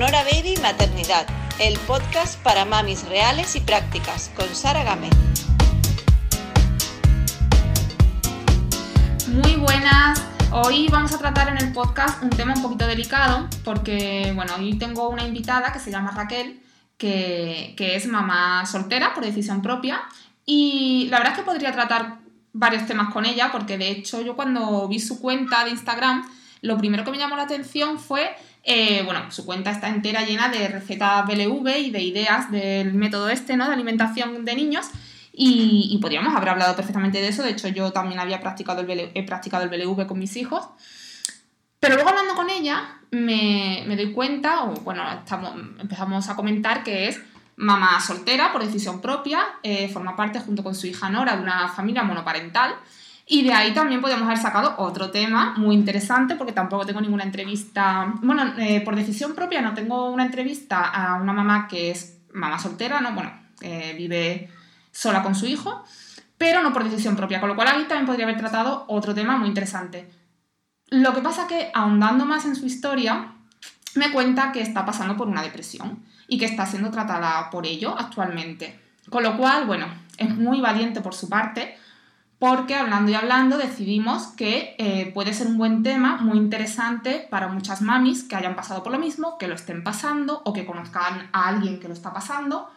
Sonora Baby Maternidad, el podcast para mamis reales y prácticas, con Sara Gámez. Muy buenas. Hoy vamos a tratar en el podcast un tema un poquito delicado porque, bueno, hoy tengo una invitada que se llama Raquel, que, que es mamá soltera por decisión propia y la verdad es que podría tratar varios temas con ella porque de hecho yo cuando vi su cuenta de Instagram lo primero que me llamó la atención fue, eh, bueno, su cuenta está entera llena de recetas BLV y de ideas del método este, ¿no? De alimentación de niños. Y, podríamos haber hablado perfectamente de eso. De hecho, yo también había practicado el he practicado el BLV con mis hijos. Pero luego hablando con ella, me, doy cuenta, o bueno, estamos, empezamos a comentar que es mamá soltera por decisión propia, eh, forma parte junto con su hija Nora de una familia monoparental y de ahí también podemos haber sacado otro tema muy interesante, porque tampoco tengo ninguna entrevista, bueno, eh, por decisión propia no tengo una entrevista a una mamá que es mamá soltera, ¿no? Bueno, vive sola con su hijo, pero no por decisión propia, con lo cual ahí también podría haber tratado otro tema muy interesante. Lo que pasa que, ahondando más en su historia, me cuenta que está pasando por una depresión y que está siendo tratada por ello actualmente. Con lo cual, bueno, es muy valiente por su parte, porque hablando y hablando decidimos que eh, puede ser un buen tema, muy interesante para muchas mamis que hayan pasado por lo mismo, que lo estén pasando o que conozcan a alguien que lo está pasando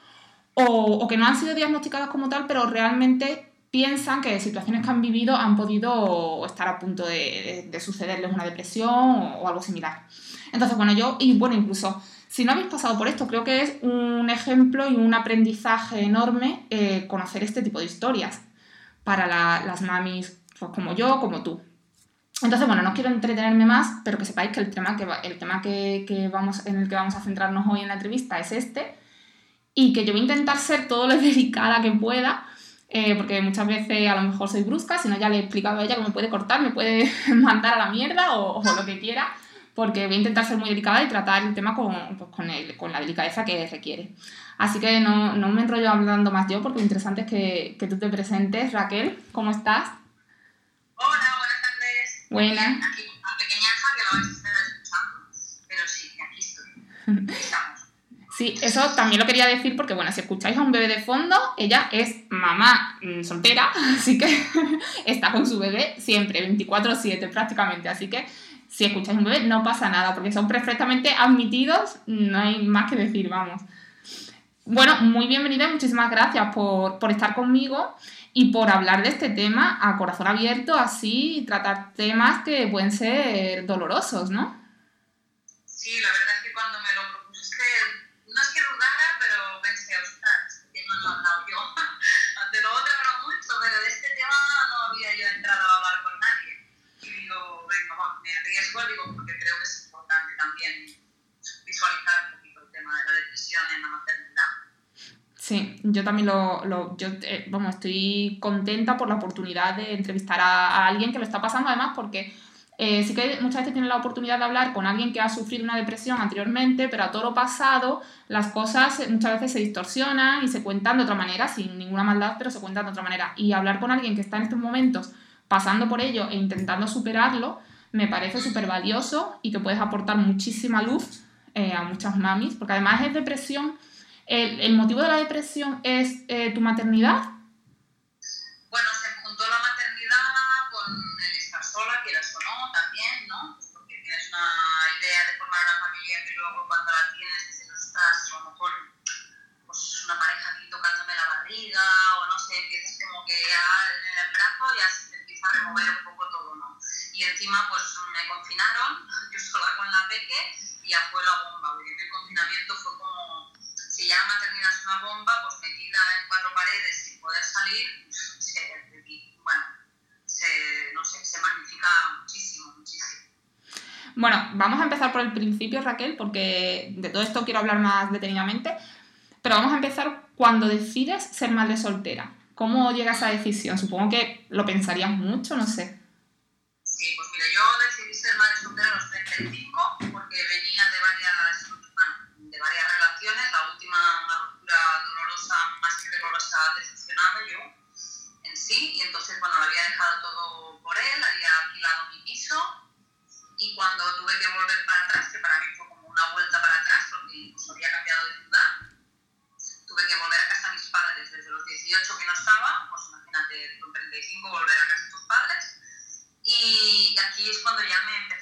o, que no han sido diagnosticadas como tal, pero realmente piensan que situaciones que han vivido han podido estar a punto de, sucederles una depresión o, algo similar. Entonces, bueno, yo, y bueno, incluso si no habéis pasado por esto, creo que es un ejemplo y un aprendizaje enorme eh, conocer este tipo de historias para las mamis pues, como yo, como tú. Entonces, bueno, no quiero entretenerme más, pero que sepáis que el tema, que, el tema que, vamos, en el que vamos a centrarnos hoy en la entrevista es este y que yo voy a intentar ser todo lo delicada que pueda, eh, porque muchas veces a lo mejor soy brusca, si no ya le he explicado a ella que me puede cortar, me puede mandar a la mierda o, lo que quiera, porque voy a intentar ser muy delicada y tratar el tema con, pues, con, el, con la delicadeza que requiere. Así que no, no, me enrollo hablando más yo, porque lo interesante es que, que tú te presentes. Raquel, ¿cómo estás? Hola, buenas tardes. Buenas. Aquí, a pequeñaja que lo estar escuchando, pero sí, aquí estoy. Estamos. Sí, eso también lo quería decir porque, bueno, si escucháis a un bebé de fondo, ella es mamá mm, soltera, así que está con su bebé siempre, 24-7 prácticamente, así que si escucháis un bebé no pasa nada, porque son perfectamente admitidos, no hay más que decir, vamos. Bueno, muy bienvenida muchísimas gracias por, estar conmigo y por hablar de este tema a corazón abierto, así, tratar temas que pueden ser dolorosos, ¿no? Sí, la Sí, yo también lo, yo, eh, vamos, estoy contenta por la oportunidad de entrevistar a, alguien que lo está pasando, además porque eh, sí que muchas veces tienen la oportunidad de hablar con alguien que ha sufrido una depresión anteriormente, pero a todo lo pasado las cosas muchas veces se distorsionan y se cuentan de otra manera, sin ninguna maldad, pero se cuentan de otra manera. Y hablar con alguien que está en estos momentos pasando por ello e intentando superarlo, me parece súper valioso y que puedes aportar muchísima luz eh, a muchas mamis, porque además es depresión ¿El, el motivo de la depresión es eh, tu maternidad? Bueno, se juntó la maternidad con el estar sola, quieras o no, también, ¿no? Pues porque tienes una idea de formar una familia que luego cuando la tienes dices, estás, a lo mejor pues una pareja aquí tocándome la barriga o no sé, empiezas como que ya en el brazo ya se te empieza a remover un poco todo, ¿no? Y encima pues me confinaron, yo sola con la peque y ya fue la bomba, porque el confinamiento fue como si ya maternidad es una bomba, pues metida en cuatro paredes sin poder salir, se, bueno, se, no sé, se magnifica muchísimo, muchísimo. Bueno, vamos a empezar por el principio, Raquel, porque de todo esto quiero hablar más detenidamente, pero vamos a empezar cuando decides ser madre soltera. ¿Cómo llegas a esa decisión? Supongo que lo pensarías mucho, no sé. Sí, pues mira, yo decidí ser madre soltera lo estaba gestionando yo en sí, y entonces, bueno, lo había dejado todo por él, había alquilado mi piso, y cuando tuve que volver para atrás, que para mí fue como una vuelta para atrás, porque pues, había cambiado de ciudad, tuve que volver a casa a mis padres, desde los 18 que no estaba, pues imagínate, con 35 volver a casa a tus padres, y aquí es cuando ya me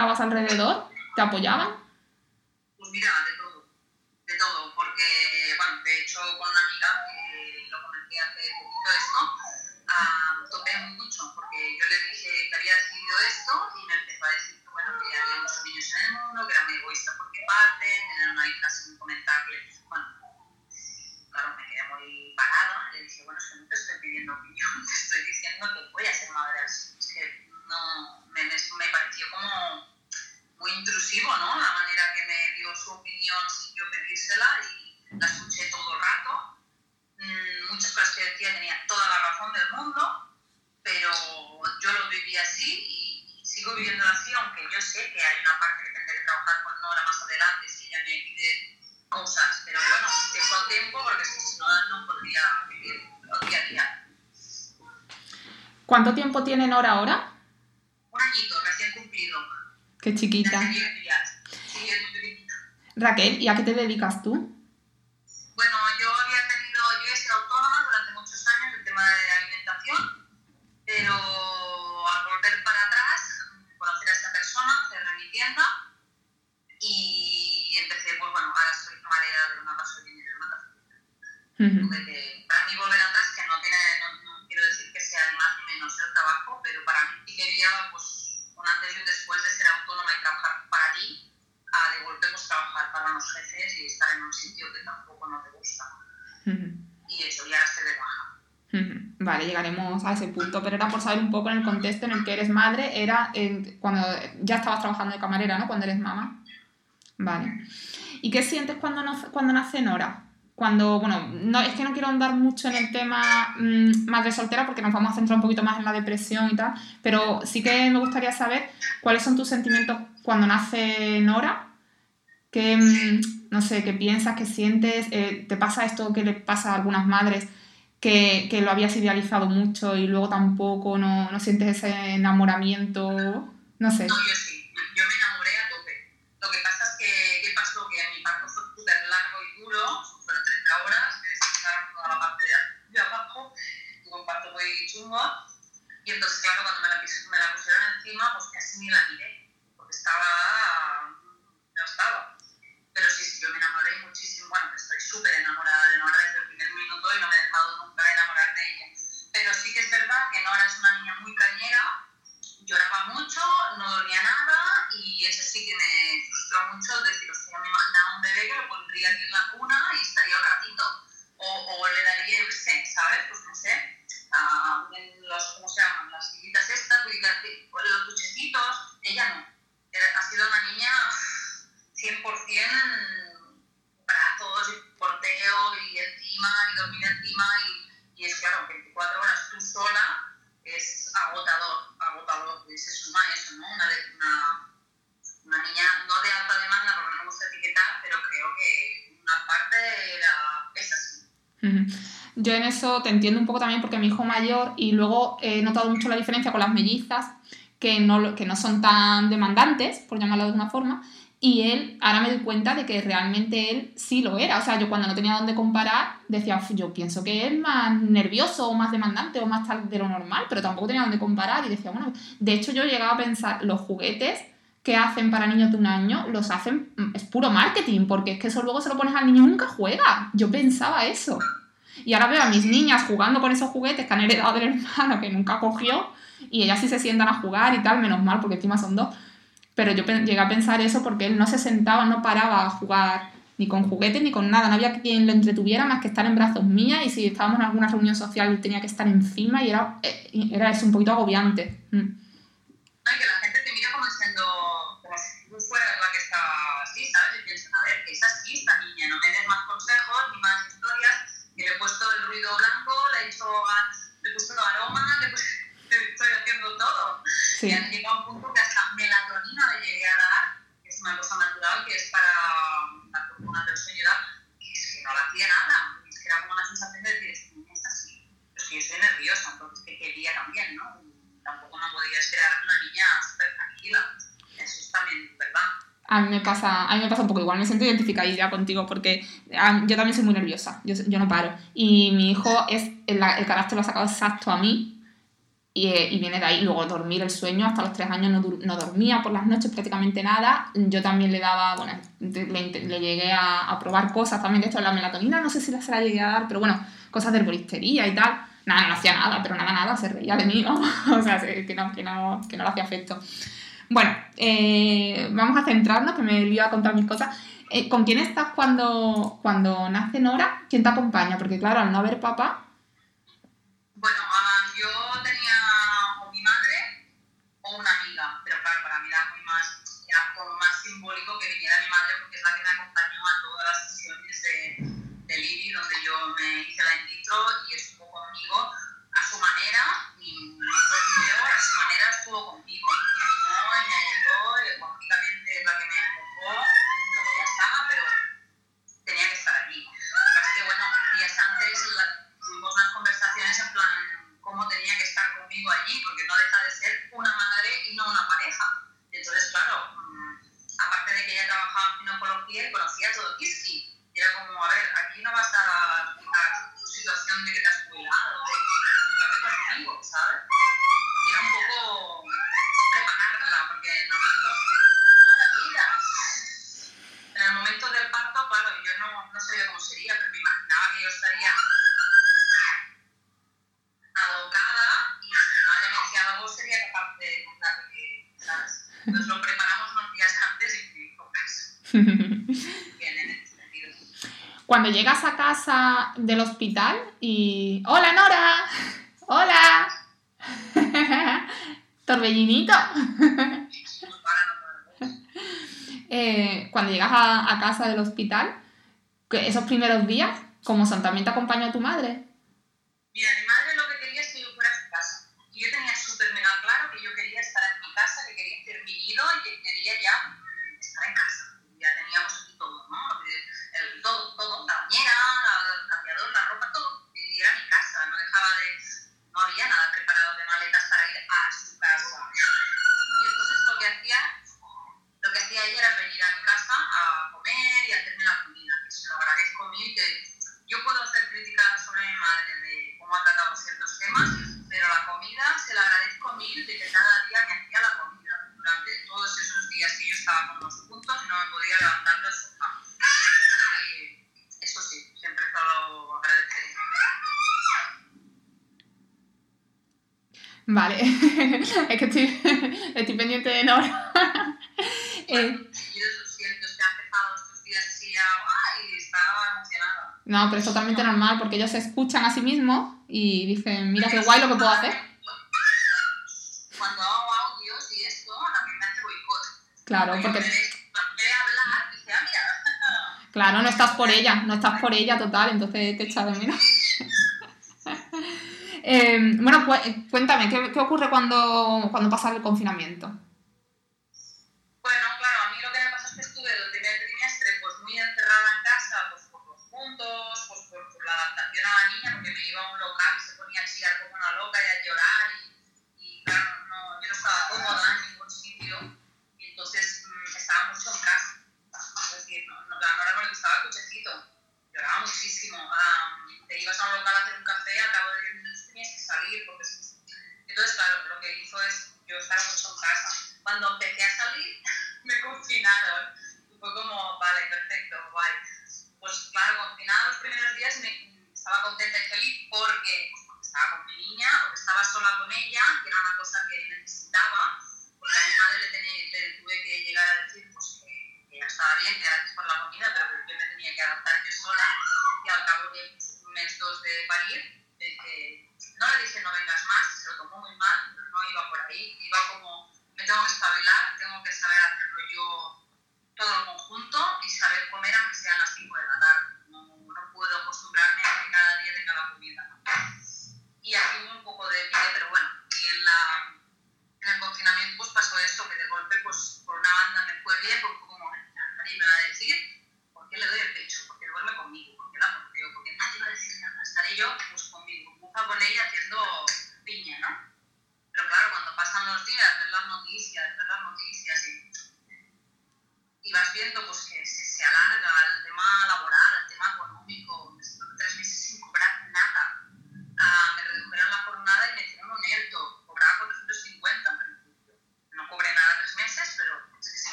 encontrabas alrededor te apoyaban? Pues mira, de todo, de todo, porque, bueno, de hecho con una amiga que lo comenté hace poquito esto, ah, topé mucho, porque yo le dije que había decidido esto y me empezó a decir que, bueno, que había muchos niños en el mundo, que era muy egoísta por mi parte, tener una hija sin ¿Cuánto tiempo tiene Nora ahora? Un añito recién cumplido, Qué chiquita. hace 10 días. Sí, es muy pequeñita. Raquel, ¿y a qué te dedicas tú? Era cuando ya estabas trabajando de camarera, ¿no? Cuando eres mamá. Vale. ¿Y qué sientes cuando, no, cuando nace Nora? Cuando, bueno, no, es que no quiero andar mucho en el tema mm, madre soltera porque nos vamos a centrar un poquito más en la depresión y tal, pero sí que me gustaría saber cuáles son tus sentimientos cuando nace Nora, que, mm, no sé, qué piensas, qué sientes, eh, te pasa esto que le pasa a algunas madres, que, que lo habías idealizado mucho y luego tampoco no, no sientes ese enamoramiento, no sé. No, yo sí, yo me enamoré a tope. Lo que pasa es que, ¿qué pasó? Que mi parto fue súper largo y duro, fueron 30 horas, me descansaron toda la parte de, abajo, tuve un parto muy chungo, y entonces, claro, cuando me la, me la pusieron encima, pues casi ni la miré, porque estaba, no estaba. Pero sí, sí, yo me enamoré muchísimo, bueno, estoy súper enamorada verdad que Nora es una niña muy cañera, lloraba mucho, no dormía nada y eso sí que me frustró mucho decir, hostia, me imaginaba un bebé que lo pondría aquí en la cuna y estaría un ratito. O, o le daría, yo sé, ¿sabes? Pues no sé, los, ¿cómo se llaman? Las sillitas estas, los duchecitos, ella no. Ha sido una niña 100% brazos y porteo y encima y dormir encima y, y es claro, 24 horas tú sola es agotador, agotador, y se suma eso, ¿no? Una, una, una niña no de alta demanda porque no me gusta etiquetar, pero creo que una parte era, es así. Yo en eso te entiendo un poco también porque mi hijo mayor y luego he notado mucho la diferencia con las mellizas que no, que no son tan demandantes, por llamarlo de alguna forma, y él, ahora me doy cuenta de que realmente él sí lo era. O sea, yo cuando no tenía dónde comparar decía, "Uf, yo pienso que es más nervioso o más demandante o más tal de lo normal, pero tampoco tenía dónde comparar y decía, bueno, de hecho yo llegaba a pensar, los juguetes que hacen para niños de un año los hacen, mm, es puro marketing, porque es que eso luego se lo pones al niño y nunca juega. Yo pensaba eso. Y ahora veo a mis niñas jugando con esos juguetes que han heredado del hermano que nunca cogió y ellas sí se sientan a jugar y tal, menos mal porque encima son dos. Pero yo llegué a pensar eso porque él no se sentaba, no paraba a jugar ni con juguetes ni con nada, no había quien lo entretuviera más que estar en brazos mías y si estábamos en alguna reunión social tenía que estar encima y era, eh, era eso un poquito agobiante. Mm. Ay, que la gente te mira como diciendo, como si tú fueras la que está así, ¿sabes? Y piensan, a ver, que es así esta niña, no me des más consejos ni más historias, que le he puesto el ruido blanco, le he hecho, le he puesto aroma, le, he puesto, estoy haciendo todo. Sí. Y han llegado a un punto que hasta melatonina le llegué a dar, que es una cosa natural, que es para una tercera que es que no la hacía nada, es que era como una sensación de decir, esta así, pero que yo estoy nerviosa, entonces que quería también, ¿no? Tampoco me podía esperar una niña súper tranquila, eso es también verdad. A mí, me pasa, a mí me pasa un poco igual, me siento identificada ya contigo porque yo también soy muy nerviosa, yo, yo no paro. Y mi hijo es el, el carácter lo ha sacado exacto a mí, y, y, viene de ahí. Luego dormir el sueño, hasta los tres años no, no, dormía por las noches prácticamente nada. Yo también le daba, bueno, le, le llegué a, probar cosas también de esto de la melatonina, no sé si se la llegué a dar, pero bueno, cosas de herboristería y tal. Nada, no hacía nada, pero nada, nada, se reía de mí, ¿no? o sea, que no, que no, que no le hacía efecto. Bueno, eh, vamos a centrarnos, que me iba a contar mis cosas. Eh, ¿Con quién estás cuando, cuando nace Nora? ¿Quién te acompaña? Porque claro, al no haber papá... llegas a casa del hospital y... ¡Hola, Nora! ¡Hola! Torbellinito. eh, cuando llegas a, casa del hospital, esos primeros días, ¿cómo son? ¿También te tu madre? No, pero es totalmente normal porque ellos se escuchan a sí mismos y dicen, mira qué guay lo que puedo hacer. Cuando hago audios y esto, a mí me hace boicot. Claro, porque... Hablar, dice, ah, mira. Claro, no estás por ella, no estás por ella total, entonces te echa de menos. eh, bueno, cuéntame, ¿qué, ¿qué, ocurre cuando, cuando pasa el confinamiento? Pues, porque, estaba con mi niña, porque estaba sola con ella, que era una cosa que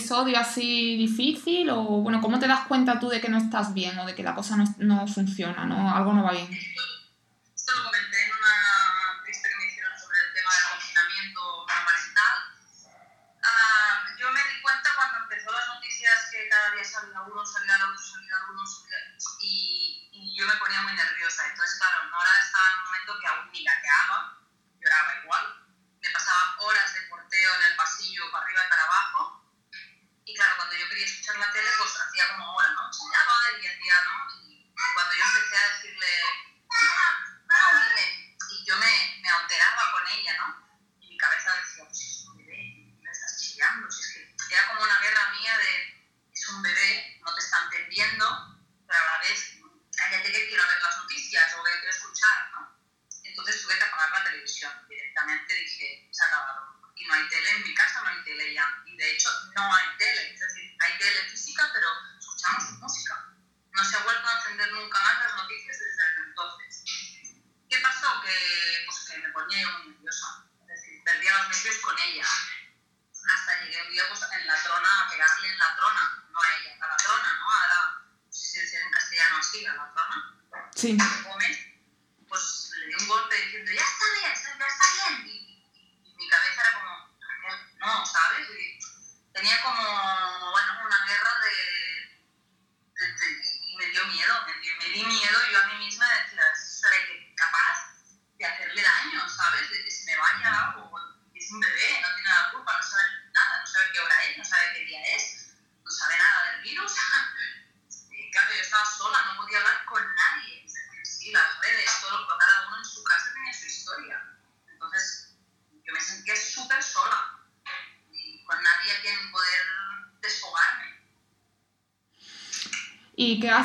episodio así difícil? O bueno, ¿cómo te das cuenta tú de que no estás bien o de que la cosa no, no funciona, ¿no? algo no va bien?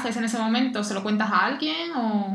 haces en ese momento? ¿Se lo cuentas a alguien o...?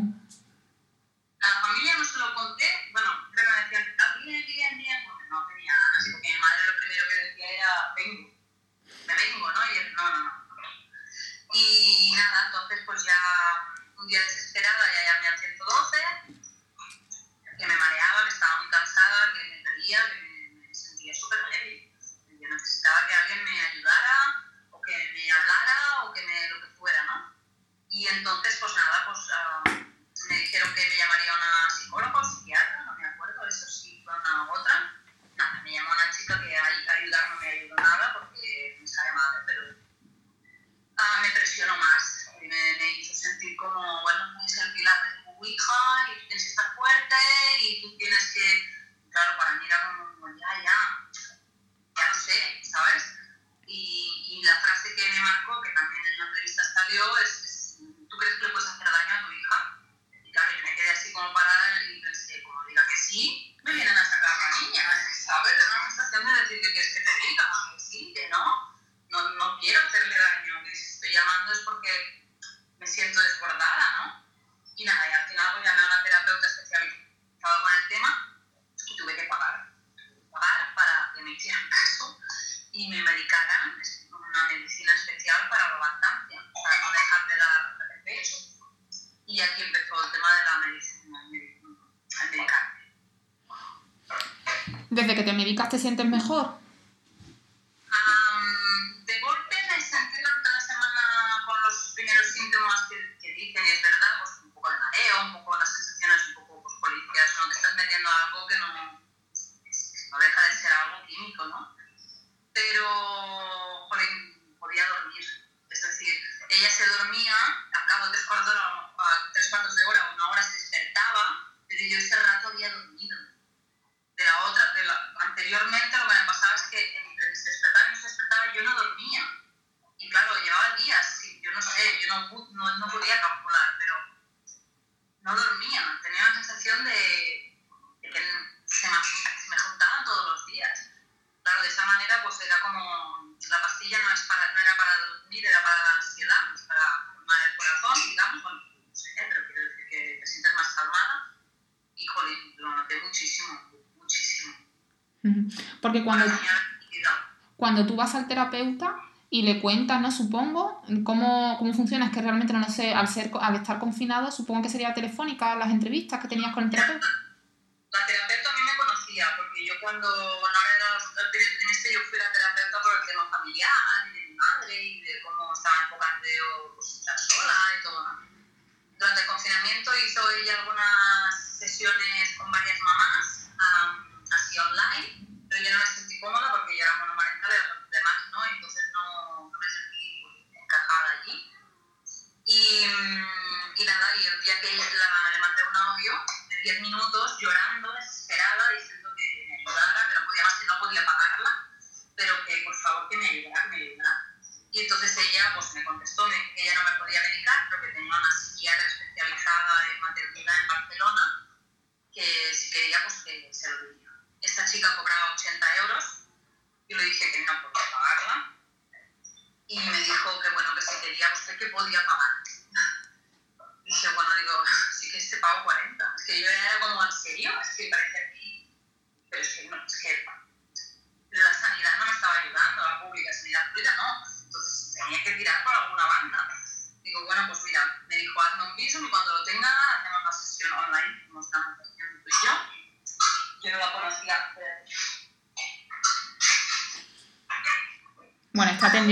Terapeuta y le cuentas, ¿no? Supongo, cómo, cómo funciona, es que realmente no sé, al, ser, al estar confinado, supongo que sería telefónica las entrevistas que tenías con el terapeuta.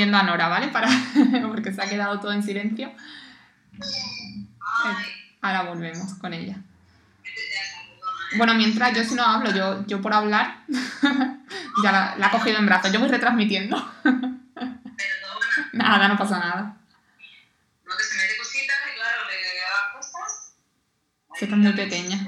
Está atendiendo a Nora, ¿vale? Para, porque se ha quedado todo en silencio. Ahora volvemos con ella. Bueno, mientras yo si no hablo, yo, yo por hablar, ya la, la ha cogido en brazos. Yo voy retransmitiendo. Nada, no pasa nada. No, que se mete cositas y claro, le cosas. Que es muy pequeña.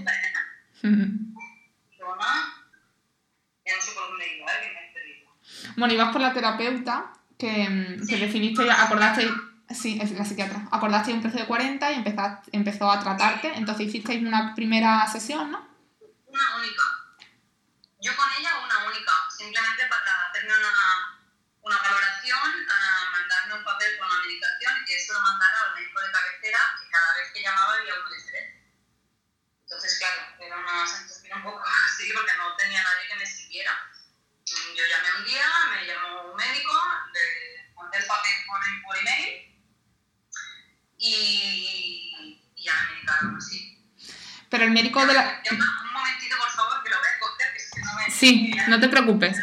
Bueno, ibas por la terapeuta, que, mm, que definiste, acordaste, sí, la psiquiatra, acordaste un precio de 40 y empezaste, empezó a tratarte, entonces hicisteis una primera sesión, ¿no? Una única. Yo con ella una única. Simplemente para hacerme una, una valoración, a mandarme un papel con la medicación y que eso lo mandara al médico de cabecera que cada vez que llamaba había uno diferente. Entonces, claro, era una sensación un poco así porque no tenía nadie que me siguiera. Yo llamé un día, me llamó un médico, le mandé el papel por, por email y, y ya me medicaron así. Pero el médico de la... Un momentito, por favor, que lo voy a coger, que es que no me... Sí, no te preocupes.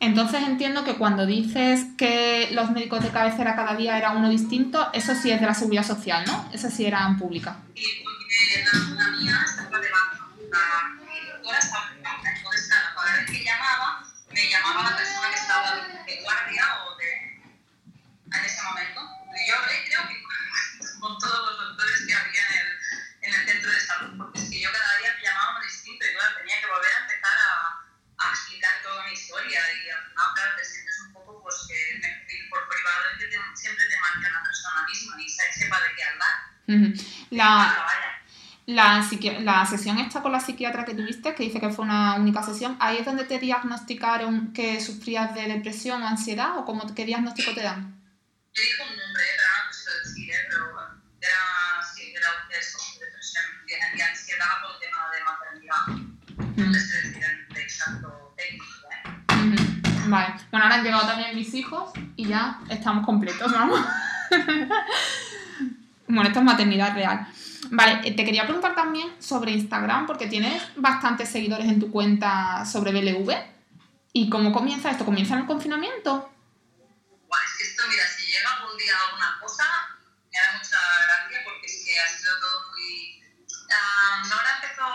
Entonces entiendo que cuando dices que los médicos de cabecera cada día era uno distinto, eso sí es de la seguridad social, ¿no? Eso sí era en pública. Y La, la, la sesión esta con la psiquiatra que tuviste, que dice que fue una única sesión, ¿ahí es donde te diagnosticaron que sufrías de depresión o ansiedad o cómo, qué diagnóstico te dan? Me dijo un nombre, pero no te sé decir, ¿eh? pero era, sí, era eso, depresión y ansiedad por el tema de maternidad. No te sé decir el exacto técnico, ¿eh? Vale. Bueno, ahora han llegado también mis hijos y ya estamos completos, vamos. bueno, esto es maternidad real. Vale, eh, te quería preguntar también sobre Instagram, porque tienes bastantes seguidores en tu cuenta sobre BLV. ¿Y cómo comienza esto? ¿Comienza en el confinamiento? Buah, es que esto, mira, si llega algún día alguna cosa, me da mucha gracia porque es que ha sido todo muy... Ah, Nora empezó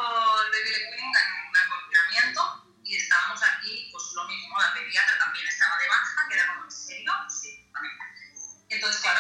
el baby en el confinamiento y estábamos aquí, pues lo mismo, la pediatra también estaba de baja, que era como, ¿en serio? Sí, vale. Entonces, claro,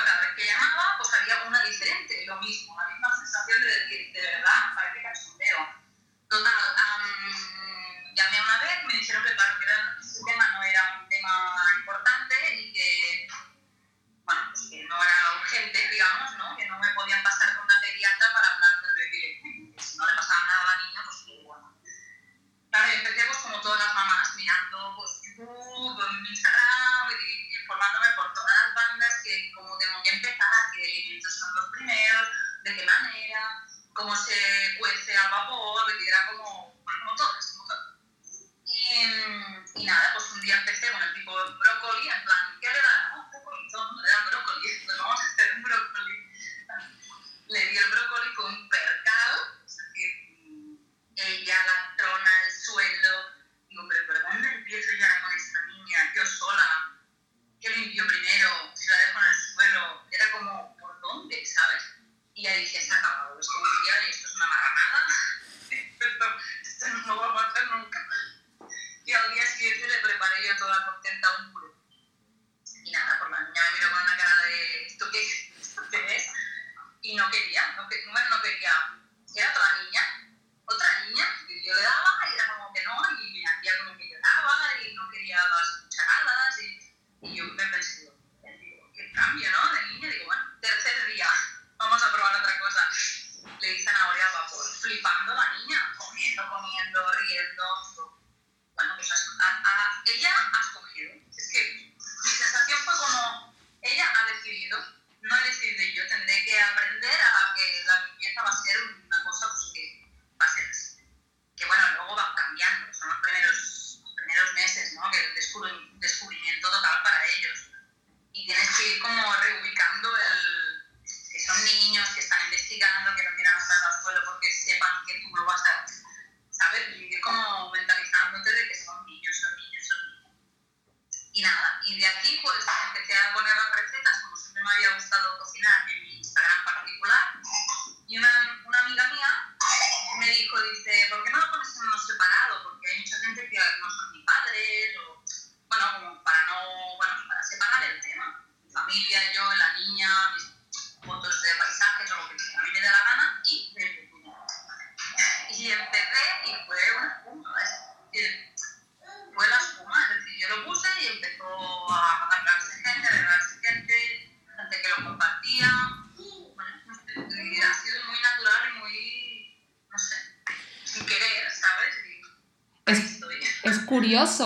comiendo, riendo. Bueno, pues a, a, ella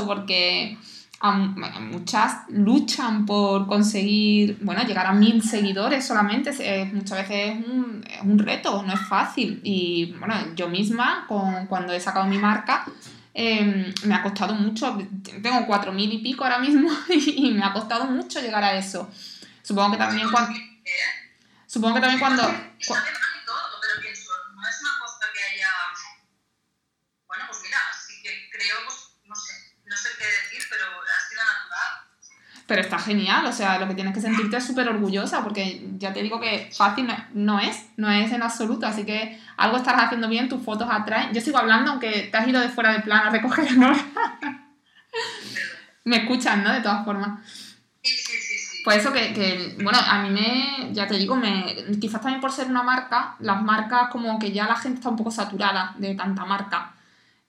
porque muchas luchan por conseguir, bueno, llegar a mil seguidores solamente. Muchas veces es un, es un, reto, no es fácil. Y bueno, yo misma, con, cuando he sacado mi marca, eh, me ha costado mucho. Tengo cuatro mil y pico ahora mismo y, me ha costado mucho llegar a eso. Supongo que también cuando. Supongo que también cuando. Cu pero pienso, no es una cosa que haya. Bueno, pues mira, sí que creo, pues, no sé, no sé qué decir, pero ha sido natural. Pero está genial, o sea, lo que tienes que sentirte es súper orgullosa, porque ya te digo que fácil no, es, no es en absoluto, así que algo estarás haciendo bien, tus fotos atraen. Yo sigo hablando, aunque te has ido de fuera de plano a recoger, ¿no? me escuchan, ¿no? De todas formas. Sí, sí, sí, sí. Pues eso que, que, bueno, a mí me, ya te digo, me, quizás también por ser una marca, las marcas como que ya la gente está un poco saturada de tanta marca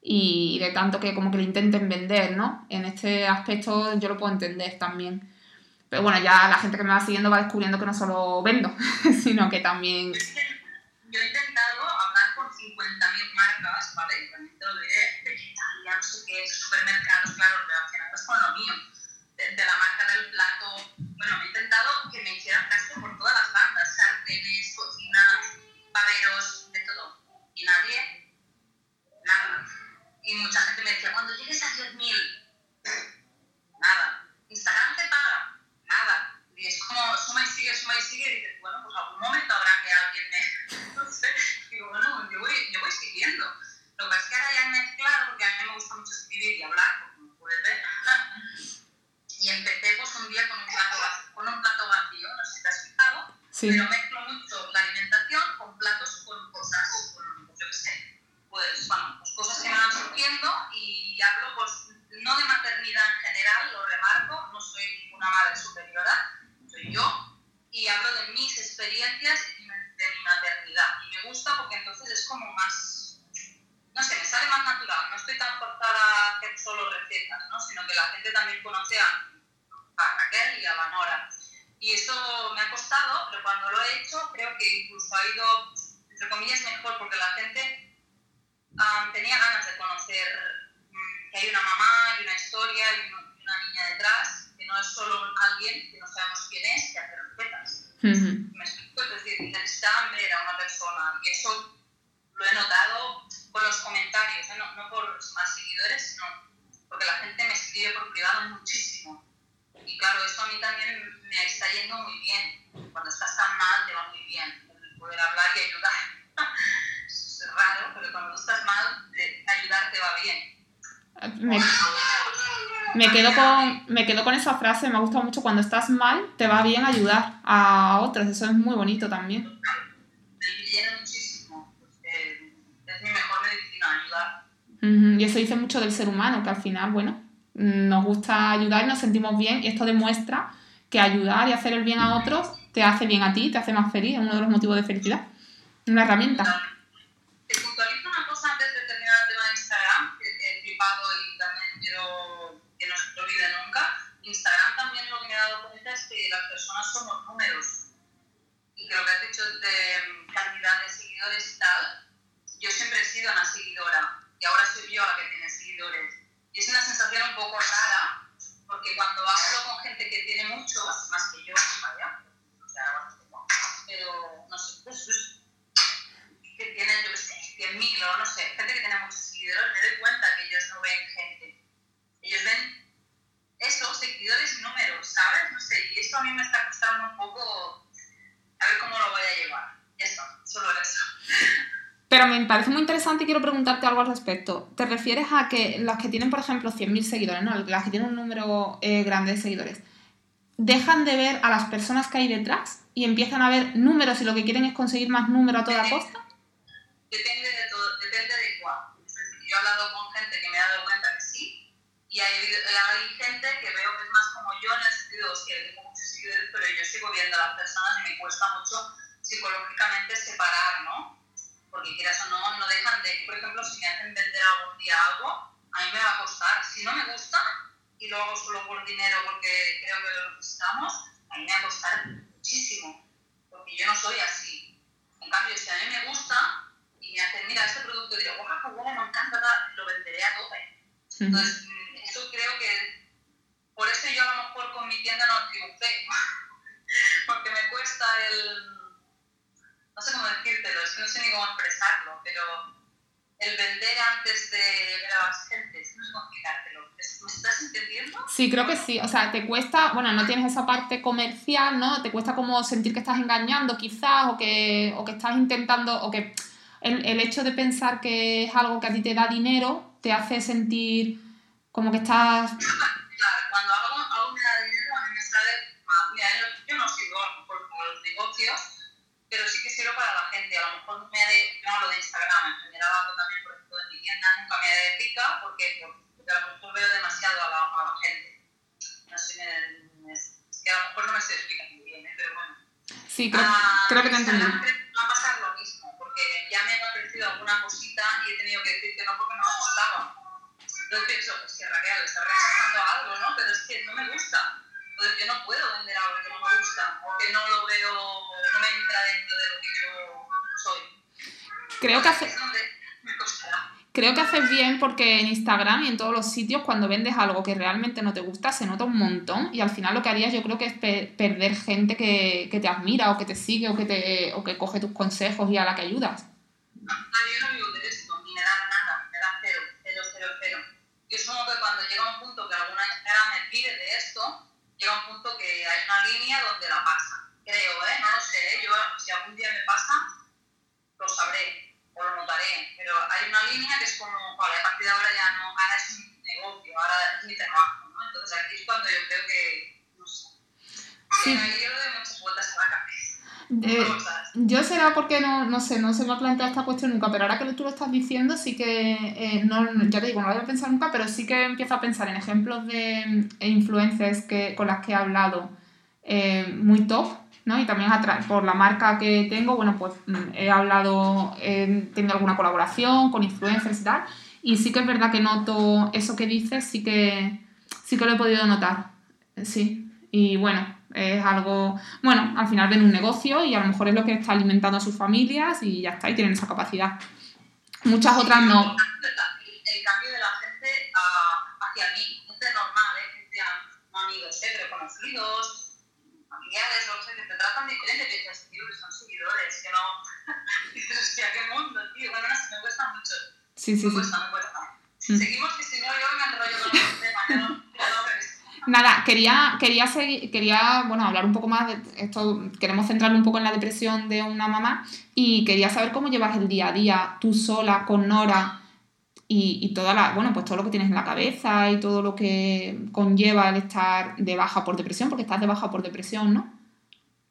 y de tanto que como que le intenten vender, ¿no? En este aspecto yo lo puedo entender también. Pero bueno, ya la gente que me va siguiendo va descubriendo que no solo vendo, sino que también... Yo he intentado hablar con 50.000 marcas, ¿vale? También te lo diré, vegetariano, no sé qué, supermercados, claro, relacionados con lo mío. De, de, la marca del plato. Bueno, he intentado que me hicieran caso por todas las bandas, sartenes, cocina, paveros, de todo. Y nadie. Y mucha gente me decía, cuando llegues a 10.000, nada. Instagram te paga, nada. Y es como, suma y sigue, suma y sigue, y dices, bueno, pues algún momento habrá que alguien me, no sé, digo, bueno, yo voy, yo voy siguiendo. Lo que pasa es que ahora ya he mezclado, porque a mí me gusta mucho escribir y hablar, como puedes ver. y empecé pues un día con un plato vacío, con un plato vacío no sé si te has fijado, sí. pero mezclo mucho la alimentación con platos con cosas, con, yo qué sé, pues, bueno, pues cosas que me van surgiendo y hablo pues no de maternidad en general, lo remarco, no soy ninguna madre superiora, soy yo, y hablo de mis experiencias y de mi maternidad. Y me gusta porque entonces es como más, no sé, me sale más natural. No estoy tan forzada a hacer solo recetas, ¿no? sino que la gente también conoce a, a Raquel y a Vanora. Y eso me ha costado, pero cuando lo he hecho creo que incluso ha ido, entre comillas, mejor porque la gente um, tenía ganas de conocer um, que hay una mamá y una historia y una niña detrás, que no es solo alguien que no sabemos quién es que hace recetas. Uh -huh. Me explico, es decir, necesitaba ver a una persona y eso lo he notado por los comentarios, ¿eh? no, no por más seguidores, sino porque la gente me escribe por privado muchísimo. Y claro, eso a mí también me está yendo muy bien. Cuando estás tan mal, te va muy bien. El poder hablar y ayudar. es raro, pero cuando estás mal, ayudar te va bien. Me, me, quedo con, me quedo con esa frase, me ha gustado mucho. Cuando estás mal, te va bien ayudar a otros. Eso es muy bonito también. Me llena muchísimo. es mi mejor medicina, ayudar. Uh -huh. Y eso dice mucho del ser humano, que al final, bueno, nos gusta ayudar y nos sentimos bien y esto demuestra que ayudar y hacer el bien a otros te hace bien a ti, te hace más feliz, es uno de los motivos de felicidad. Una herramienta. Las personas somos números y que lo que has dicho de cantidad de seguidores y tal, yo siempre he sido una seguidora y ahora soy yo la que tiene seguidores. Y es una sensación un poco rara, porque cuando hablo con gente que tiene muchos, más que yo, vaya, o sea, pero no sé, pues, que tienen, yo qué sé, 100.000 o no sé, gente que tiene muchos seguidores, me doy cuenta que ellos no ven gente. Ellos ven eso, seguidores y números, ¿sabes? No sé, y eso a mí me está costando un poco a ver cómo lo voy a llevar. Ya está, solo eso. Pero me parece muy interesante y quiero preguntarte algo al respecto. ¿Te refieres a que las que tienen, por ejemplo, 100.000 seguidores, ¿no? las que tienen un número eh, grande de seguidores, dejan de ver a las personas que hay detrás y empiezan a ver números y lo que quieren es conseguir más número a toda depende, costa? Depende de todo, depende de cuál. Yo he hablado con gente que me ha dado cuenta que sí y hay, hay gente que veo que es más como yo en el sentido de que tengo muchos seguidores, pero yo sigo viendo a las personas y me cuesta mucho psicológicamente separar, ¿no? Porque quieras o no, no dejan de, por ejemplo, si me hacen vender algún día algo, a mí me va a costar. Si no me gusta y lo hago solo por dinero porque creo que lo necesitamos, a mí me va a costar muchísimo, porque yo no soy así. En cambio, si a mí me gusta y me hacen, mira, este producto, digo, guau, qué bueno, me encanta, lo venderé a tope. Entonces, eso creo que, por eso yo a lo mejor con mi tienda no triunfé, porque me cuesta el no sé cómo decírtelo, es que no sé ni cómo expresarlo, pero el vender antes de ver a las gentes, no sé cómo explicártelo. ¿Me estás entendiendo? Sí, creo que sí. O sea, te cuesta, bueno, no tienes esa parte comercial, ¿no? Te cuesta como sentir que estás engañando quizás o que, o que estás intentando, o que el, el hecho de pensar que es algo que a ti te da dinero te hace sentir como que estás... Claro, cuando algo, algo me pero sí que sirvo para la gente. A lo mejor me haré, no hablo de Instagram, en general hablo también, por ejemplo, de mi tienda, nunca me haré pica porque, porque a lo mejor veo demasiado a la, a la gente. No sé, me, me, es que a lo mejor no me estoy explicando bien, ¿eh? pero bueno. Sí, creo, ah, creo que te entendí. Creo que haces bien porque en Instagram y en todos los sitios cuando vendes algo que realmente no te gusta se nota un montón y al final lo que harías yo creo que es pe perder gente que, que, te admira o que te sigue o que, te, o que coge tus consejos y a la que ayudas. No, yo no vivo de esto, ni me da nada, me da cero, cero, cero, cero. Yo supongo que cuando llega un punto que alguna Instagram me pide de esto, llega un punto que hay una línea donde la pasa. Creo, ¿eh? No lo sé, yo si algún día me pasa, lo sabré notaré, pero hay una línea que es como, vale, a partir de ahora ya no, ahora es un negocio, ahora es mi trabajo, ¿no? Entonces aquí es cuando yo creo que, no sé, sí. le doy muchas vueltas a la cabeza. Eh, yo será porque no, no sé, no se me ha planteado esta cuestión nunca, pero ahora que tú lo estás diciendo, sí que, eh, no, ya te digo, no lo había pensado nunca, pero sí que empiezo a pensar en ejemplos de influencers que, con las que he hablado eh, muy top, Y también por la marca que tengo, bueno, pues mm, he hablado, he tenido alguna colaboración con influencers y tal, y sí que es verdad que noto eso que dices, sí que, sí que lo he podido notar, sí. Y bueno, es algo, bueno, al final ven un negocio y a lo mejor es lo que está alimentando a sus familias y ya está, y tienen esa capacidad. Muchas otras no. El cambio de la gente ah, hacia mí, gente normal, ¿eh? gente amigos, ¿eh? conocidos, no sé, que te tratan diferente, que dices, tío, que son seguidores, que no. dices, hostia, qué mundo, tío. Bueno, no sé, me cuesta mucho. Sí, sí, me sí. cuesta, me cuesta. Mm. Seguimos, que si no, yo me enrollo con el tema, ya no, ya no Nada, quería, quería, seguir, quería bueno, hablar un poco más de esto, queremos centrarlo un poco en la depresión de una mamá y quería saber cómo llevas el día a día tú sola, con Nora y, y toda la, bueno, pues todo lo que tienes en la cabeza y todo lo que conlleva el estar de baja por depresión, porque estás de baja por depresión, ¿no?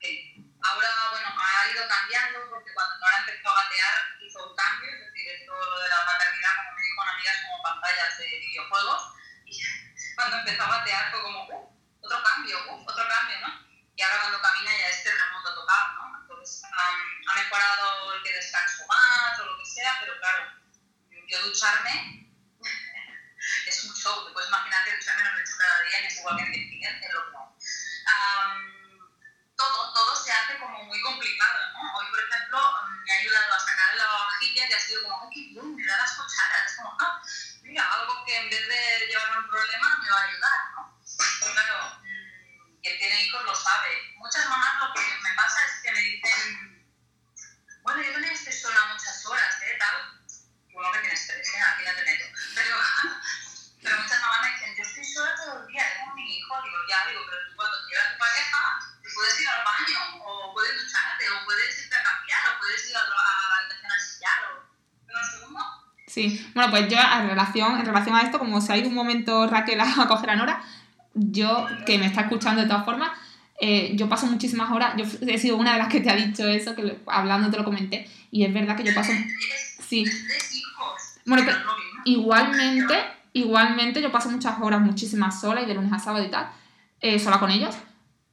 Sí. Ahora, bueno, ha ido cambiando porque cuando Nora empezó a gatear hizo un cambio, es decir, esto lo de la maternidad, como me dijo una amiga, es como pantallas de videojuegos cuando empezó a batear fue como, uh, otro cambio, uh, otro cambio, ¿no? Y ahora cuando camina ya es terremoto total, ¿no? Entonces um, ha mejorado el que descanso más o lo que sea, pero claro, yo ducharme es un show. Te puedes imaginar que ducharme no lo he hecho cada día y es igual que en el es lo que no. Um, todo, todo se hace como muy complicado, ¿no? Hoy, por ejemplo, me ha ayudado a sacar la vajilla y ha sido como, ¡ay, qué! Me da las cucharas. Es como, ah, mira, algo que en vez de llevarme un problema me va a ayudar, ¿no? Pero claro, mm, quien tiene hijos lo sabe. Muchas mamás lo que me pasa es que me dicen, bueno, yo también estoy sola muchas horas, ¿eh? Tal. Uno que tiene estrés, ¿eh? Aquí no te meto. Pero, pero muchas mamás me dicen, yo estoy sola todo el día, tengo mi hijo. Digo, ya, digo, pero tú cuando quieras tu pareja, puedes ir al baño, o puedes ducharte, o puedes irte a cambiar, o puedes ir a la habitación a sillar, o... ¿Pero un segundo? Sí, bueno, pues yo en relación, en relación a esto, como se ha ido un momento Raquel a coger a Nora, yo, que me está escuchando de todas formas, eh, yo paso muchísimas horas, yo he sido una de las que te ha dicho eso, que hablando te lo comenté, y es verdad que yo paso... Sí. Bueno, pero igualmente, igualmente yo paso muchas horas, muchísimas sola y de lunes a sábado y tal, eh, sola con ellos,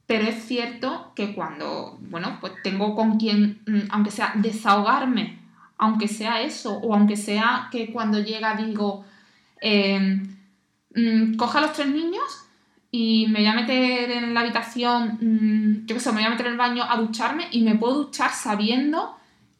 pero es cierto que cuando, bueno, pues tengo con quien, mm, aunque sea desahogarme aunque sea eso, o aunque sea que cuando llega digo, eh, coja a los tres niños y me voy a meter en la habitación, mm, yo qué sé, me voy a meter en el baño a ducharme y me puedo duchar sabiendo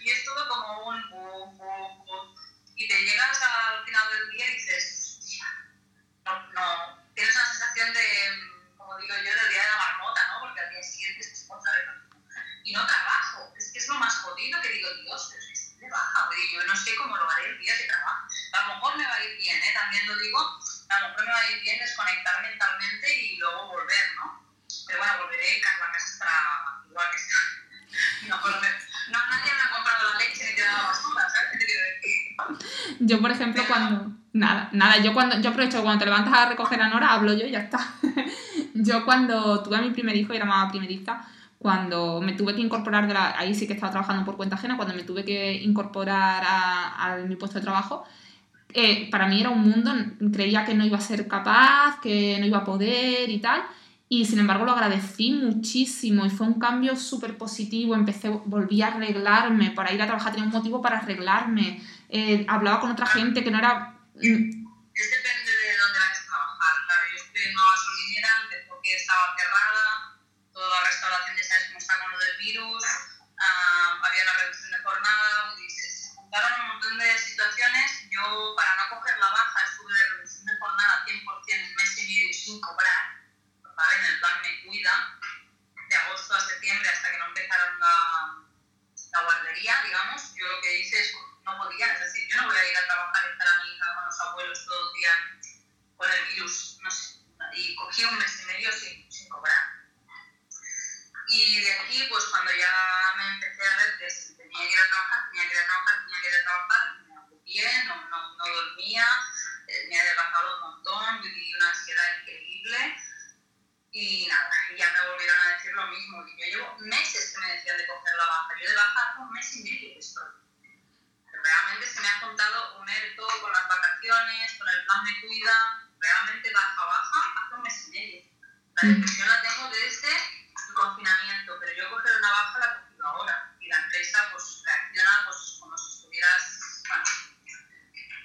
y es todo como un y te llegas al final del día y dices, no, tienes una sensación de, como digo yo, del día de la marmota, ¿no? Porque al día siguiente es otra vez Y no trabajo, es que es lo más jodido que digo, Dios, pero es que me baja, yo no sé cómo lo haré el día que trabajo. A lo mejor me va a ir bien, ¿eh? También lo digo, a lo mejor me va a ir bien desconectar mentalmente y luego volver, ¿no? Pero bueno, volveré, la casa estará igual que está. No, no, nadie me ha comprado la leche ni te da basura, ¿sabes qué te quiero decir? Yo, por ejemplo, cuando... Nada, nada, yo cuando yo aprovecho cuando te levantas a recoger a Nora, hablo yo y ya está. yo cuando tuve a mi primer hijo y era mamá primeriza, cuando me tuve que incorporar, de la, ahí sí que estaba trabajando por cuenta ajena, cuando me tuve que incorporar a, a mi puesto de trabajo, eh, para mí era un mundo, creía que no iba a ser capaz, que no iba a poder y tal. Y sin embargo lo agradecí muchísimo y fue un cambio súper positivo. Empecé, volví a arreglarme, para ir a trabajar tenía un motivo para arreglarme. Eh, hablaba con otra gente que no era... Mm, es depende de dónde vayas a trabajar. Claro, yo estoy en una gasolinera porque estaba cerrada, toda la restauración ya sabes cómo está con lo del virus, uh, había una reducción de jornada, y se, juntaron un montón de situaciones. Yo, para no coger la baja, estuve de reducción de jornada 100% un mes y medio sin cobrar en el plan Me Cuida, de agosto a septiembre hasta que no empezaron la, la guardería, digamos, yo lo que hice es, no podía, es decir, yo no voy a ir a trabajar y estar a mi hija con los abuelos todo el día con el virus, y cogí un mes y medio sin, cobrar. Y de aquí, pues cuando ya me empecé a ver que tenía que ir a trabajar, tenía que ir a trabajar, tenía que ir a trabajar, me agobié, no, no, no dormía, eh, me había bajado un montón, viví una ansiedad increíble y nada, y ya me volvieron a decir lo mismo. Y yo llevo meses que me decían de coger la baja, yo de baja hace un mes y medio que estoy. Realmente se me ha contado unir todo con las vacaciones, con el plan de cuida, realmente baja, baja, hace un mes y medio. La depresión la tengo desde el confinamiento, pero yo coger una baja la he cogido ahora. Y la empresa pues reacciona pues como si estuvieras... Bueno,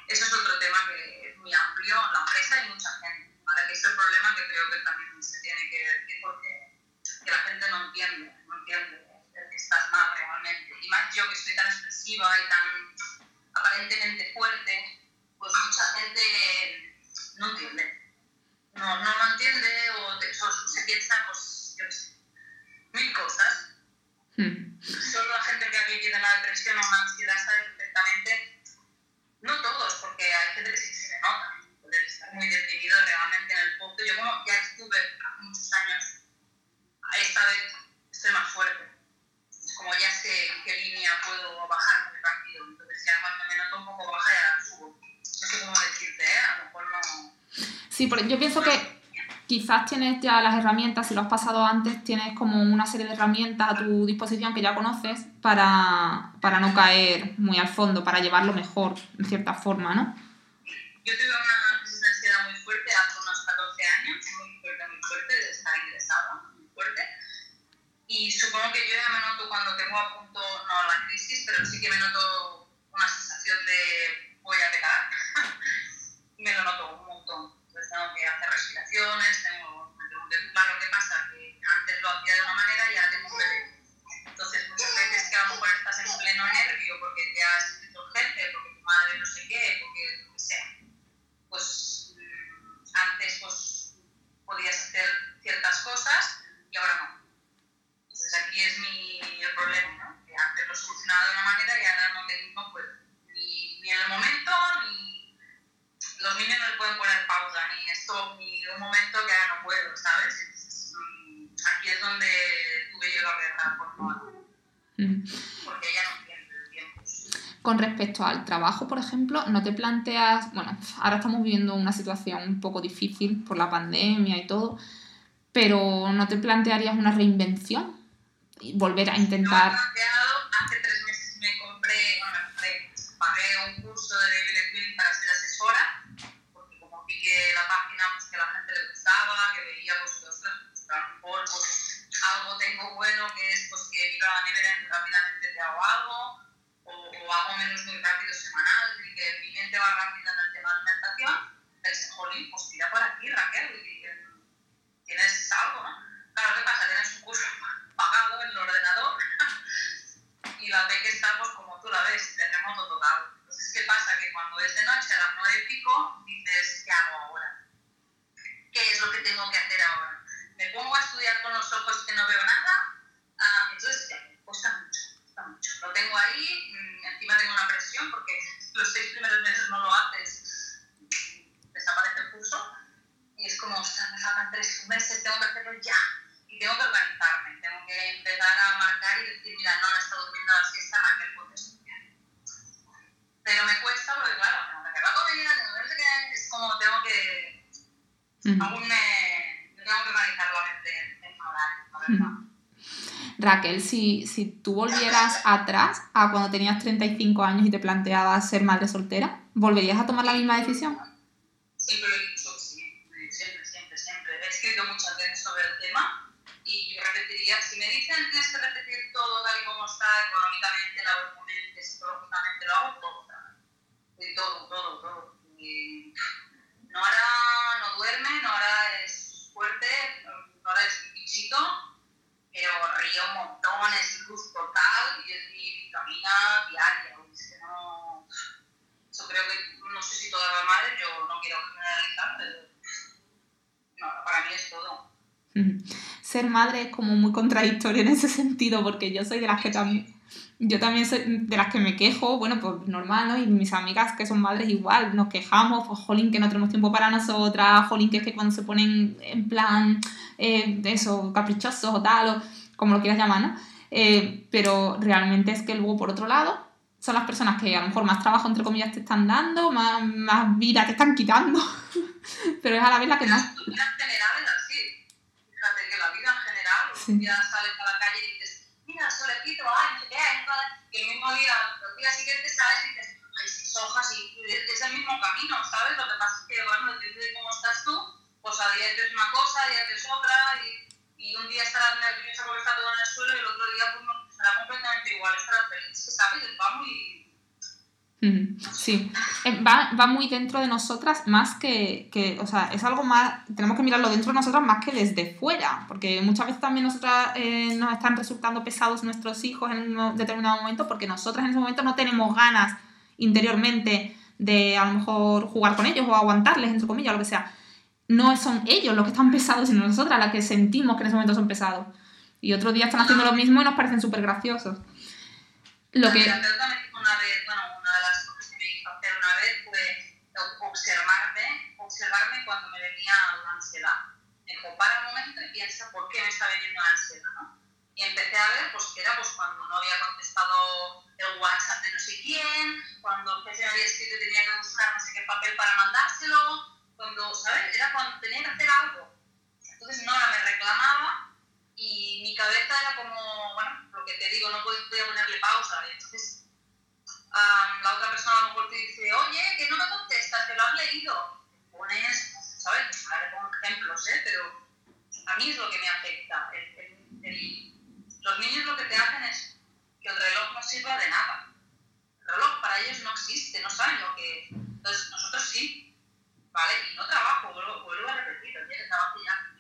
eso es otro tema que es muy amplio, la empresa y mucha gente. Ahora que es el problema que creo que también se tiene que decir porque que la gente no entiende, no entiende que estás mal realmente. Y más yo que soy expresiva y tan aparentemente ya las herramientas, si lo has pasado antes, tienes como una serie de herramientas a tu disposición que ya conoces para, para no caer muy al fondo, para llevarlo mejor, en cierta forma, ¿no? Yo tuve una crisis de ansiedad muy fuerte hace unos 14 años, muy fuerte, muy fuerte, de estar ingresada, muy fuerte. Y supongo que yo ya me noto cuando tengo a punto, no la crisis, pero sí que me noto Con respecto al trabajo, por ejemplo, ¿no te planteas, bueno, ahora estamos viviendo una situación un poco difícil por la pandemia y todo, pero ¿no te plantearías una reinvención? Y volver a intentar... noche a las nueve y pico, dices, ¿qué hago ahora? ¿Qué es lo que tengo que hacer ahora? ¿Me pongo a estudiar con los ojos que no veo nada? Ah, entonces, ya, cuesta mucho, cuesta mucho. Lo tengo ahí, mm, encima tengo una presión porque los seis primeros meses no lo haces, desaparece el curso y es como, ostras, me faltan tres meses, tengo que hacerlo ya y tengo que organizarme, tengo que empezar a marcar y decir, mira, no, he estado durmiendo la siesta, Raquel, puedes pero me cuesta porque, claro, tengo que hacer la comida, tengo que qué, es como tengo que. Aún me, tengo que organizar mente en la verdad. Raquel, si, si tú volvieras atrás a cuando tenías 35 años y te planteabas ser madre soltera, ¿volverías a tomar la misma decisión? Siempre lo he dicho sí, siempre, siempre, siempre. He escrito muchas veces sobre el tema y yo repetiría, si me dicen tienes que repetir todo tal y como está, económicamente, laboralmente, psicológicamente, lo hago todo todo, todo, todo. no ahora no duerme, no ahora es fuerte, no ahora es un bichito, pero ríe un montón, es luz total y es mi vitamina diaria. Que no, yo creo que, no sé si todas las madres, yo no quiero generalizar, pero no, para mí es todo. Ser madre es como muy contradictorio en ese sentido, porque yo soy de las que también yo también soy de las que me quejo, bueno, pues normal, ¿no? Y mis amigas que son madres igual, nos quejamos, pues jolín, que no tenemos tiempo para nosotras, jolín, que es que cuando se ponen en plan, eh, eso, caprichosos o tal, o como lo quieras llamar, ¿no? Eh, pero realmente es que luego, por otro lado, son las personas que a lo mejor más trabajo, entre comillas, te están dando, más, más vida te están quitando, pero es a la vez la que más... La vida en general es así. Fíjate que la vida en general, Sí. día sales a la calle mira, solecito, ay, no sé qué, ay, no sé qué", y el mismo día, los días siguientes sales y dices, ay, y es el mismo camino, ¿sabes? Lo que pasa es que, bueno, depende de cómo estás tú, pues a día es una cosa, a día es otra, y, y un día estarás nerviosa porque está todo en el suelo, y el otro día pues, no, será completamente igual, estarás feliz, ¿sabes? Va muy... Sí, Eh, va, va muy dentro de nosotras más que, que, o sea, es algo más, tenemos que mirarlo dentro de nosotras más que desde fuera, porque muchas veces también nosotras eh, nos están resultando pesados nuestros hijos en un determinado momento porque nosotras en ese momento no tenemos ganas interiormente de a lo mejor jugar con ellos o aguantarles, entre comillas, o lo que sea. No son ellos los que están pesados, sino nosotras las que sentimos que en ese momento son pesados. Y otro día están haciendo lo mismo y nos parecen súper graciosos. Lo que... Una vez, observarme, observarme cuando me venía una ansiedad. Me dijo, para un momento y piensa por qué me está viniendo la ansiedad, ¿no? Y empecé a ver pues, que era pues, cuando no había contestado el WhatsApp de no sé quién, cuando jefe había escrito y tenía que buscar no sé qué papel para mandárselo, cuando, ¿sabes? Era cuando tenía que hacer algo. Entonces Nora me reclamaba y mi cabeza era como, bueno, lo que te digo, no podía ponerle pausa. Y entonces am, la otra persona a lo mejor te dice, oye, que no me contestas, que lo has leído. Pones, ¿sabes? A ver, pongo ejemplos, ¿eh? Pero a mí es lo que me afecta. Los niños lo que te hacen es que el reloj no sirva de nada. El reloj para ellos no existe, no saben lo que... Entonces nosotros sí, ¿vale? Y no trabajo, vuelvo, a repetir, el día que trabajo ya.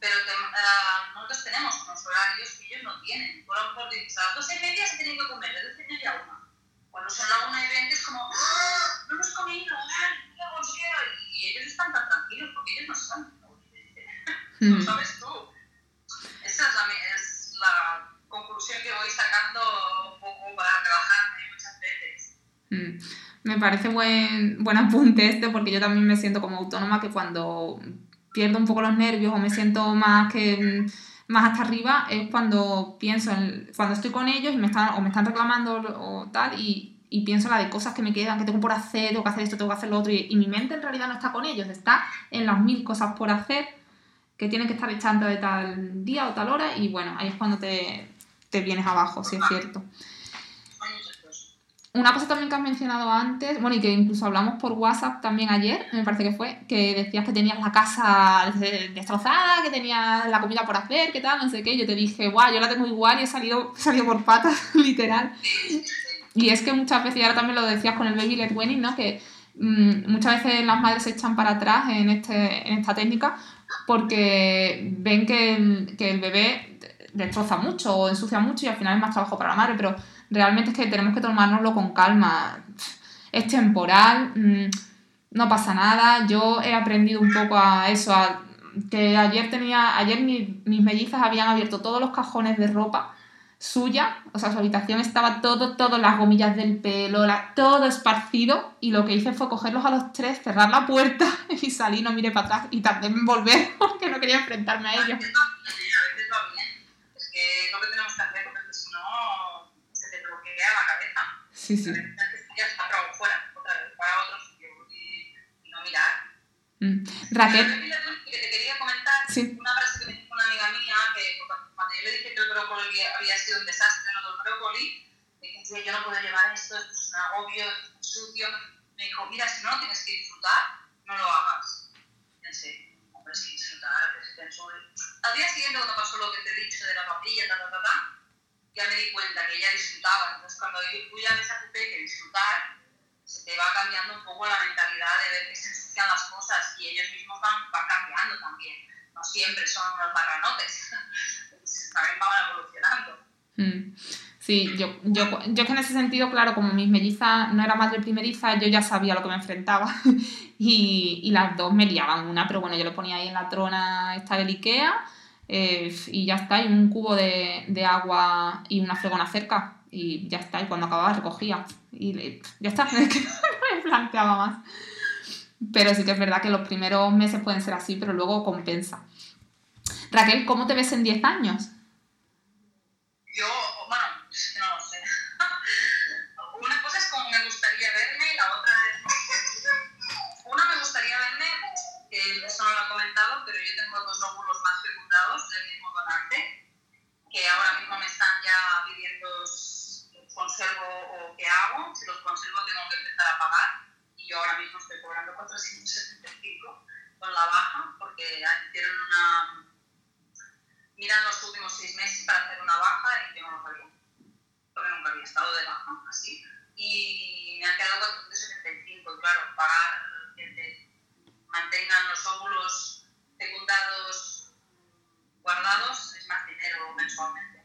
Pero te- ah, nosotros tenemos unos horarios que ellos no tienen. Por mejor dices, a las dos y media se tienen que comer, de doce y media a una. Cuando son las una y veinte es como, ¡Ah! no hemos comido, ¡ay, qué bolsera! Y ellos están tan tranquilos porque ellos no saben lo que dicen. Mm. Lo sabes tú. Esa es la, es la conclusión que voy sacando un poco para trabajarme muchas veces. Mm. Me parece buen, buen apunte este porque yo también me siento como autónoma que cuando pierdo un poco los nervios o me siento más que mm, más hasta arriba es cuando pienso en, cuando estoy con ellos y me están o me están reclamando o tal y, y pienso la de cosas que me quedan que tengo por hacer tengo que hacer esto tengo que hacer lo otro y, y mi mente en realidad no está con ellos está en las mil cosas por hacer que tienen que estar hechas antes de tal día o tal hora y bueno ahí es cuando te, te vienes abajo si es cierto. Una cosa también que has mencionado antes, bueno, y que incluso hablamos por WhatsApp también ayer, me parece que fue, que decías que tenías la casa de- destrozada, que tenías la comida por hacer, que tal, no sé qué. Yo te dije, guau, yo la tengo igual y he salido, salido por patas, literal. Y es que muchas veces, y ahora también lo decías con el baby led weaning, ¿no? Que mm, muchas veces las madres se echan para atrás en, este, en esta técnica porque ven que que el bebé destroza mucho o ensucia mucho y al final es más trabajo para la madre, pero realmente es que tenemos que tomárnoslo con calma. Es temporal, mm, no pasa nada. Yo he aprendido un poco a eso, que ayer tenía, ayer mi- mis mellizas habían abierto todos los cajones de ropa suya, o sea, su habitación estaba todo, todo, las gomillas del pelo, todo esparcido, y lo que hice fue cogerlos a los tres, cerrar la puerta y salir, no miré para atrás y tardé en volver porque no quería enfrentarme a ellos. a veces va bien. Es que es lo que tenemos que hacer porque si no se te bloquea la cabeza. Sí, sí. Para fuera, otra vez, para otro sitio y, y no mirar. Mm. Raquel, que te quería comentar Sí. una frase que me dijo una amiga mía que cuando yo le dije que el brócoli había sido un desastre, lo del brócoli, me "Tía, yo no puedo llevar esto, esto es un agobio, esto es sucio. Me dijo, mira, si no lo tienes que disfrutar, no lo hagas. Pensé, hombre, sí, disfrutar, que se te. Al día siguiente, cuando pasó lo que te he dicho de la papilla, ta, ta, ta, ta, ya me di cuenta que ella disfrutaba. Entonces, cuando ya ves a tu peque disfrutar, se te va cambiando un poco la mentalidad de ver que se ensucian las cosas y ellos mismos van, van cambiando también. No siempre son unos marranotes, también van evolucionando. Mm. Sí, yo, yo, yo que en ese sentido, claro, como mis mellizas no era madre primeriza, yo ya sabía lo que me enfrentaba. y, y las dos me liaban una, pero bueno, yo lo ponía ahí en la trona esta del Ikea eh, y ya está, y un cubo de, de agua y una fregona cerca. Y ya está, y cuando acababa recogía. Y ya está, me planteaba más. Pero sí que es verdad que los primeros meses pueden ser así, pero luego compensa. Raquel, ¿cómo te ves en 10 años? pidiendo conservo o qué hago, si los conservo tengo que empezar a pagar y yo ahora mismo estoy cobrando 475 con la baja porque hicieron una... Miran los últimos seis meses para hacer una baja y yo no lo sabía, porque nunca había estado de baja así. Y me han quedado 475, claro, pagar que te mantengan los óvulos fecundados guardados es más dinero mensualmente.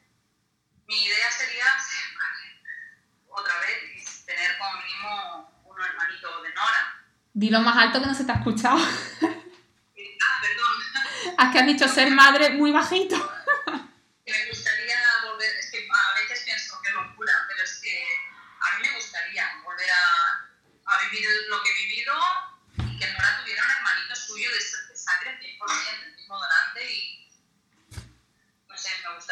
Mi idea sería otra vez y tener como mínimo un hermanito de Nora. Dilo más alto que no se te ha escuchado. ah, perdón. Has que has dicho ser madre muy bajito. me gustaría volver, es que a veces pienso que locura, pero es que a mí me gustaría volver a, a vivir lo que he vivido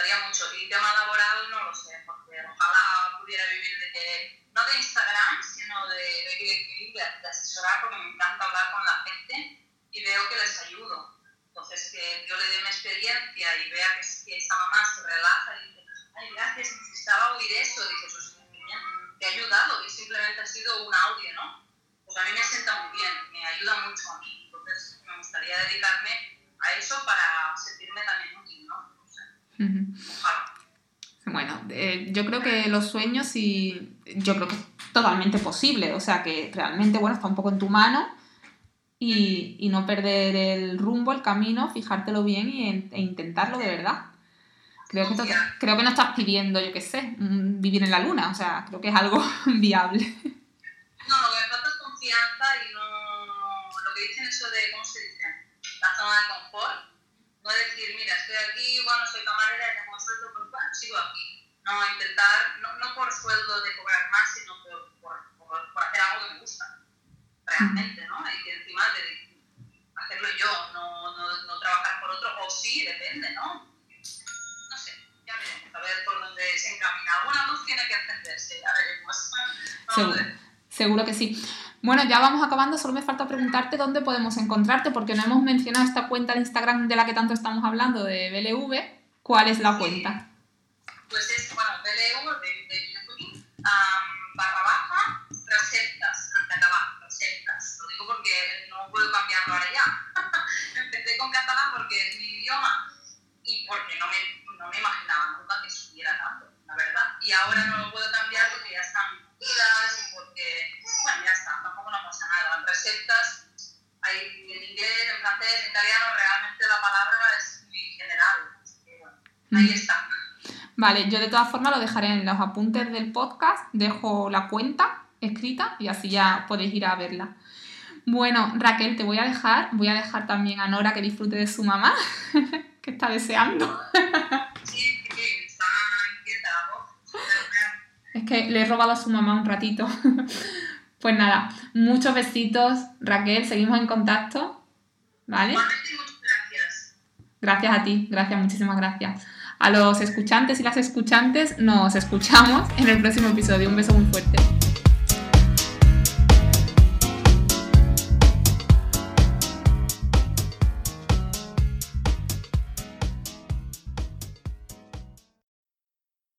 gustaría mucho. Y tema laboral no lo sé, porque ojalá pudiera vivir de, no de Instagram, sino de, de, de, asesorar, porque me encanta hablar con la gente y veo que les ayudo. Entonces, que yo le dé mi experiencia y vea que, que esa mamá se relaja y dice, ay, gracias, necesitaba oír eso. Dice, pues niña, te ha ayudado y simplemente ha sido un audio, ¿no? Pues a mí me sienta muy bien, me ayuda mucho a mí. Entonces, me gustaría dedicarme a eso para sentirme también útil, Bueno, eh, yo creo que los sueños y yo creo que es totalmente posible, o sea que realmente, bueno, está un poco en tu mano y, y no perder el rumbo, el camino, fijártelo bien y, e intentarlo de verdad. Creo que, creo que no estás pidiendo, yo qué sé, vivir en la luna, o sea, creo que es algo viable. No, lo que me falta es confianza y no. Lo que dicen eso de, ¿cómo se dice? La zona de confort. No decir, mira, estoy aquí, bueno, soy camarera, tengo sueldo, pues bueno, sigo aquí. No, intentar, no, no por sueldo de cobrar más, sino por, por, por, hacer algo que me gusta. Realmente, ¿no? Y que encima de hacerlo yo, no, no, no trabajar por otro, o sí, depende, ¿no? No sé, ya veremos, a ver por dónde se encamina. Alguna luz tiene que encenderse, ya veremos. Seguro. Seguro que sí. Bueno, ya vamos acabando, solo me falta preguntarte dónde podemos encontrarte, porque no hemos mencionado esta cuenta de Instagram de la que tanto estamos hablando, de BLV. ¿Cuál es la cuenta? pues es, bueno, BLU de, de Beauty, um, barra baja, recetas, catalán, recetas. Lo digo porque no puedo cambiarlo ahora ya. Empecé con catalán porque es mi idioma y porque no me, no me imaginaba nunca que subiera tanto, la verdad. Y ahora no lo puedo cambiar porque ya están y porque, bueno, ya está, tampoco no pasa nada. Recetas, hay en inglés, en francés, en italiano, realmente la palabra es muy general. Así que, bueno, ahí Mm. está. Vale, yo de todas formas lo dejaré en los apuntes del podcast, dejo la cuenta escrita y así ya podéis ir a verla. Bueno, Raquel, te voy a dejar, voy a dejar también a Nora que disfrute de su mamá, que está deseando. Sí, sí, está inquieta la voz. Pero Es que le he robado a su mamá un ratito. Pues nada, muchos besitos, Raquel, seguimos en contacto, ¿vale? Gracias. Gracias a ti, gracias, muchísimas gracias. A los escuchantes y las escuchantes nos escuchamos en el próximo episodio. Un beso muy fuerte.